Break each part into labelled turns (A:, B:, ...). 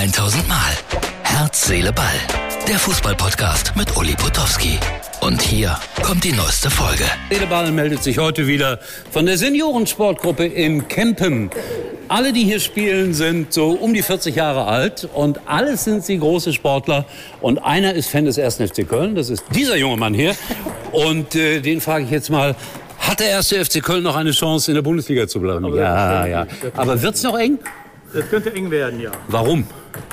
A: 1000 Mal. Herz, Seele, Ball. Der Fußballpodcast mit Uli Potowski. Und hier kommt die neueste Folge.
B: Redeball meldet sich heute wieder von der Seniorensportgruppe in Kempen. Alle, die hier spielen, sind so um die 40 Jahre alt und alles sind sie große Sportler. Und einer ist Fan des 1. FC Köln, das ist dieser junge Mann hier. Und äh, den frage ich jetzt mal, hat der 1. FC Köln noch eine Chance, in der Bundesliga zu bleiben? ja, ja. Aber wird's noch eng?
C: Das könnte eng werden, ja.
B: Warum?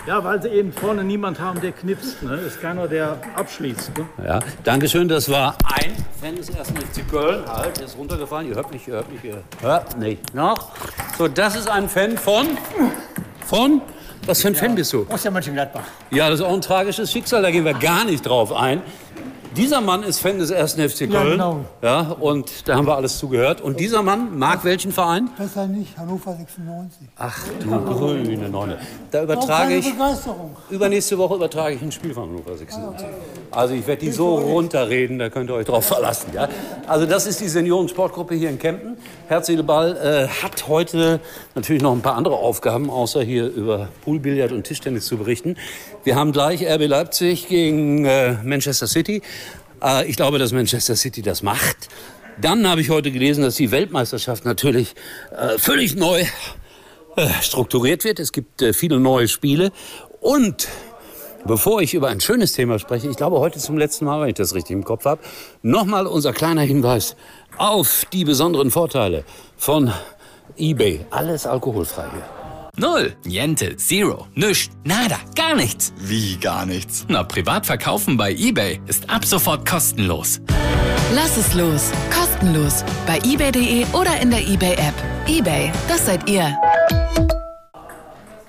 C: Ja, weil sie eben vorne niemand haben, der knipst. Ne? Ist keiner, der abschließt. Ne?
B: Ja, Dankeschön. Das war ein Fan des 1. FC Köln. Halt, der ist runtergefallen. Ihr hört mich, ihr hört mich, ihr hört nicht noch. So, das ist ein Fan von... Von? Was für ein Fan bist du?
D: Borussia Mönchengladbach.
B: Ja, das ist auch ein tragisches Schicksal. Da gehen wir gar nicht drauf ein. Dieser Mann ist Fan des 1. FC Köln.
D: Ja, genau.
B: Ja, und da haben wir alles zugehört. Und dieser Mann mag welchen Verein?
D: Besser nicht, Hannover 96.
B: Ach du grüne Neune. Da übertrage ich... Übernächste Woche übertrage ich ein Spiel von Hannover 96. Also ich werde die so runterreden, da könnt ihr euch drauf verlassen. Ja? Also das ist die Senioren-Sportgruppe hier in Kempen. Herz, Seele, Ball äh, hat heute natürlich noch ein paar andere Aufgaben, außer hier über Poolbillard und Tischtennis zu berichten. Wir haben gleich RB Leipzig gegen äh, Manchester City. Äh, ich glaube, dass Manchester City das macht. Dann habe ich heute gelesen, dass die Weltmeisterschaft natürlich äh, völlig neu äh, strukturiert wird. Es gibt äh, viele neue Spiele. Und bevor ich über ein schönes Thema spreche, ich glaube heute zum letzten Mal, wenn ich das richtig im Kopf habe, nochmal unser kleiner Hinweis auf die besonderen Vorteile von eBay. Alles alkoholfrei hier.
A: Null, Niente, Zero, nüscht, nada, gar nichts.
E: Wie gar nichts.
A: Na, privat verkaufen bei eBay ist ab sofort kostenlos.
F: Lass es los. Kostenlos. Bei eBay.de oder in der eBay-App. eBay, das seid ihr.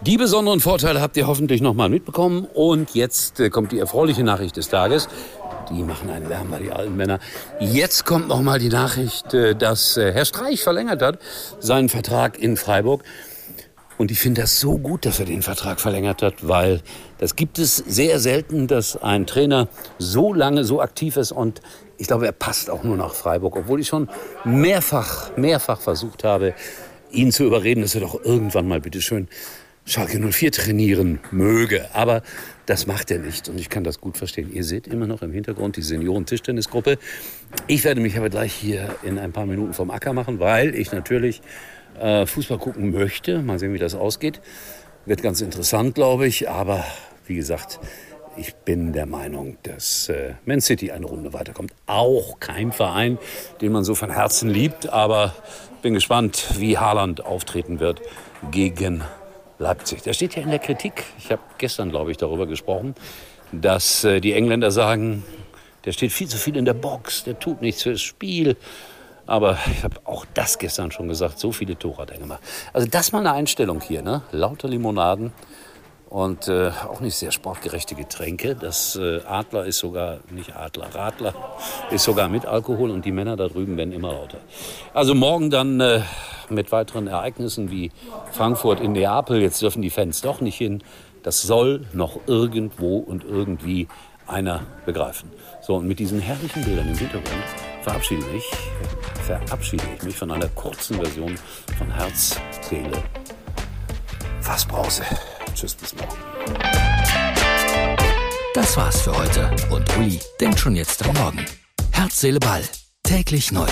B: Die besonderen Vorteile habt ihr hoffentlich nochmal mitbekommen. Und jetzt äh, kommt die erfreuliche Nachricht des Tages. Die machen einen Lärm bei die alten Männer. Jetzt kommt nochmal die Nachricht, äh, dass äh, Herr Streich verlängert hat seinen Vertrag in Freiburg. Und ich finde das so gut, dass er den Vertrag verlängert hat, weil das gibt es sehr selten, dass ein Trainer so lange so aktiv ist und ich glaube, er passt auch nur nach Freiburg, obwohl ich schon mehrfach, mehrfach versucht habe, ihn zu überreden, dass er doch irgendwann mal bitteschön Schalke 04 trainieren möge. Aber das macht er nicht und ich kann das gut verstehen. Ihr seht immer noch im Hintergrund die Senioren-Tischtennisgruppe. Ich werde mich aber gleich hier in ein paar Minuten vom Acker machen, weil ich natürlich äh, Fußball gucken möchte. Mal sehen, wie das ausgeht. Wird ganz interessant, glaube ich. Aber wie gesagt, ich bin der Meinung, dass äh, Man City eine Runde weiterkommt. Auch kein Verein, den man so von Herzen liebt. Aber bin gespannt, wie Haaland auftreten wird gegen Leipzig. Der steht ja in der Kritik. Ich habe gestern, glaube ich, darüber gesprochen, dass äh, die Engländer sagen, der steht viel zu viel in der Box, der tut nichts fürs Spiel. Aber ich habe auch das gestern schon gesagt, so viele er gemacht. Also das mal eine Einstellung hier, ne? Lauter Limonaden und äh, auch nicht sehr sportgerechte Getränke. Das äh, Adler ist sogar, nicht Adler, Radler ist sogar mit Alkohol und die Männer da drüben werden immer lauter. Also morgen dann äh, mit weiteren Ereignissen wie Frankfurt in Neapel. Jetzt dürfen die Fans doch nicht hin. Das soll noch irgendwo und irgendwie einer begreifen. So, und mit diesen herrlichen Bildern im Hintergrund verabschiede ich, verabschiede ich mich von einer kurzen Version von Herz, Seele, Fassbrause. Tschüss, bis morgen.
A: Das war's für heute und Uli denkt schon jetzt am Morgen. Herz, Seele, Ball. Täglich neu.